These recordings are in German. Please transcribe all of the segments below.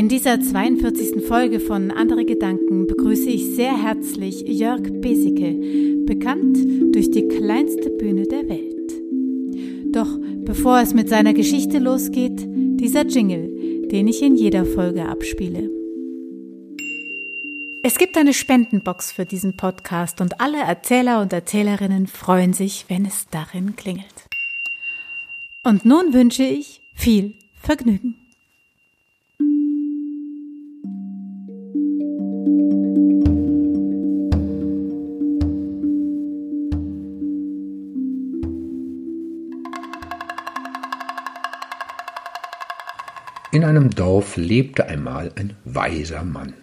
In dieser 42. Folge von Andere Gedanken begrüße ich sehr herzlich Jörg Besicke, bekannt durch die kleinste Bühne der Welt. Doch bevor es mit seiner Geschichte losgeht, dieser Jingle, den ich in jeder Folge abspiele. Es gibt eine Spendenbox für diesen Podcast und alle Erzähler und Erzählerinnen freuen sich, wenn es darin klingelt. Und nun wünsche ich viel Vergnügen. In einem Dorf lebte einmal ein weiser Mann.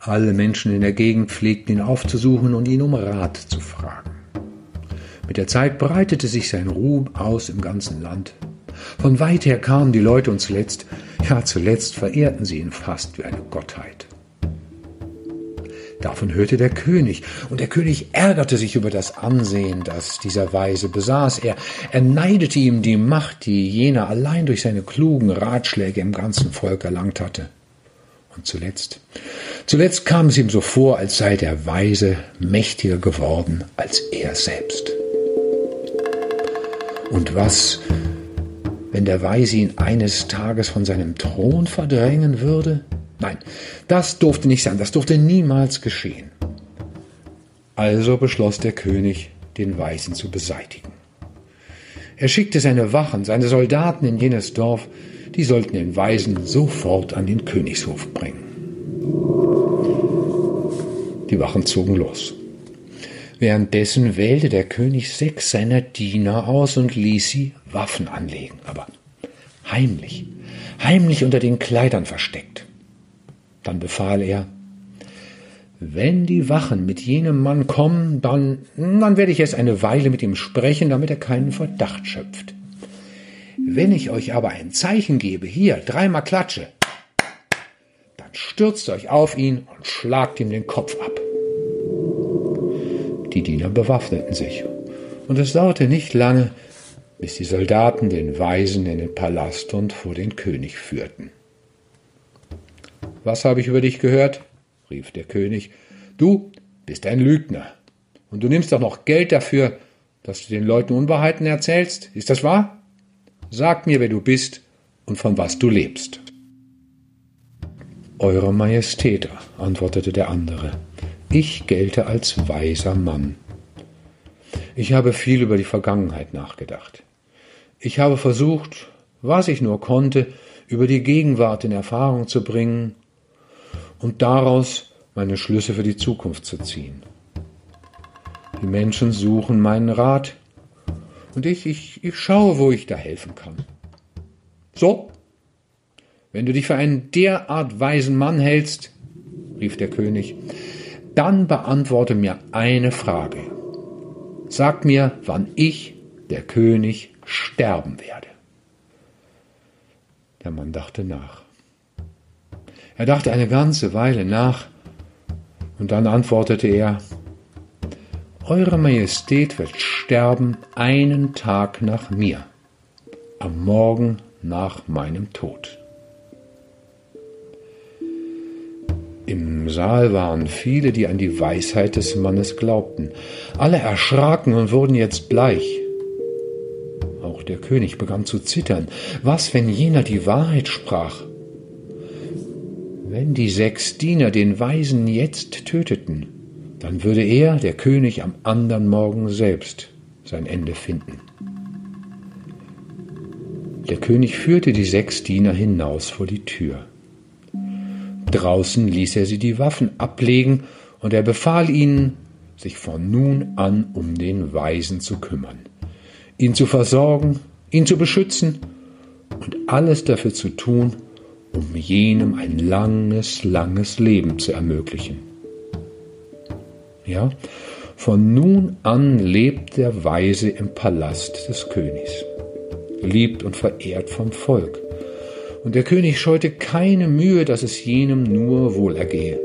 Alle Menschen in der Gegend pflegten ihn aufzusuchen und ihn um Rat zu fragen. Mit der Zeit breitete sich sein Ruhm aus im ganzen Land. Von weit her kamen die Leute und zuletzt, ja zuletzt verehrten sie ihn fast wie eine Gottheit. Davon hörte der König, und der König ärgerte sich über das Ansehen, das dieser Weise besaß. Er, er neidete ihm die Macht, die jener allein durch seine klugen Ratschläge im ganzen Volk erlangt hatte. Und zuletzt, zuletzt kam es ihm so vor, als sei der Weise mächtiger geworden als er selbst. Und was, wenn der Weise ihn eines Tages von seinem Thron verdrängen würde? Nein, das durfte nicht sein, das durfte niemals geschehen. Also beschloss der König, den Weisen zu beseitigen. Er schickte seine Wachen, seine Soldaten in jenes Dorf, die sollten den Weisen sofort an den Königshof bringen. Die Wachen zogen los. Währenddessen wählte der König sechs seiner Diener aus und ließ sie Waffen anlegen, aber heimlich, heimlich unter den Kleidern versteckt. Dann befahl er, wenn die Wachen mit jenem Mann kommen, dann, dann werde ich erst eine Weile mit ihm sprechen, damit er keinen Verdacht schöpft. Wenn ich euch aber ein Zeichen gebe, hier, dreimal klatsche, dann stürzt euch auf ihn und schlagt ihm den Kopf ab. Die Diener bewaffneten sich, und es dauerte nicht lange, bis die Soldaten den Weisen in den Palast und vor den König führten. Was habe ich über dich gehört? rief der König. Du bist ein Lügner. Und du nimmst auch noch Geld dafür, dass du den Leuten Unwahrheiten erzählst. Ist das wahr? Sag mir, wer du bist und von was du lebst. Eure Majestät, antwortete der andere, ich gelte als weiser Mann. Ich habe viel über die Vergangenheit nachgedacht. Ich habe versucht, was ich nur konnte, über die Gegenwart in Erfahrung zu bringen und daraus meine Schlüsse für die Zukunft zu ziehen. Die Menschen suchen meinen Rat und ich, ich, ich schaue, wo ich da helfen kann. So, wenn du dich für einen derart weisen Mann hältst, rief der König, dann beantworte mir eine Frage. Sag mir, wann ich, der König, sterben werde. Der Mann dachte nach. Er dachte eine ganze Weile nach, und dann antwortete er Eure Majestät wird sterben einen Tag nach mir, am Morgen nach meinem Tod. Im Saal waren viele, die an die Weisheit des Mannes glaubten. Alle erschraken und wurden jetzt bleich. Auch der König begann zu zittern. Was, wenn jener die Wahrheit sprach? Wenn die sechs Diener den Weisen jetzt töteten, dann würde er, der König, am andern Morgen selbst sein Ende finden. Der König führte die sechs Diener hinaus vor die Tür. Draußen ließ er sie die Waffen ablegen, und er befahl ihnen, sich von nun an um den Weisen zu kümmern, ihn zu versorgen, ihn zu beschützen und alles dafür zu tun, um jenem ein langes, langes Leben zu ermöglichen. Ja, von nun an lebt der Weise im Palast des Königs, geliebt und verehrt vom Volk. Und der König scheute keine Mühe, dass es jenem nur wohlergehe.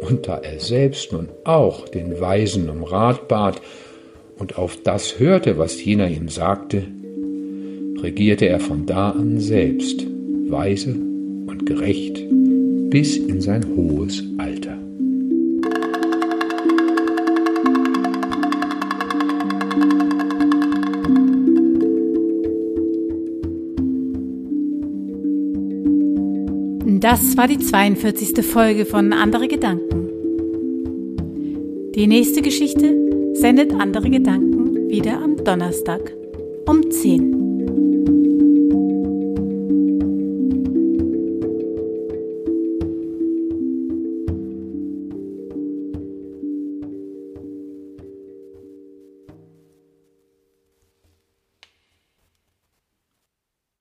Und da er selbst nun auch den Weisen um Rat bat und auf das hörte, was jener ihm sagte, regierte er von da an selbst weise und gerecht bis in sein hohes Alter. Das war die 42. Folge von Andere Gedanken. Die nächste Geschichte sendet Andere Gedanken wieder am Donnerstag um 10.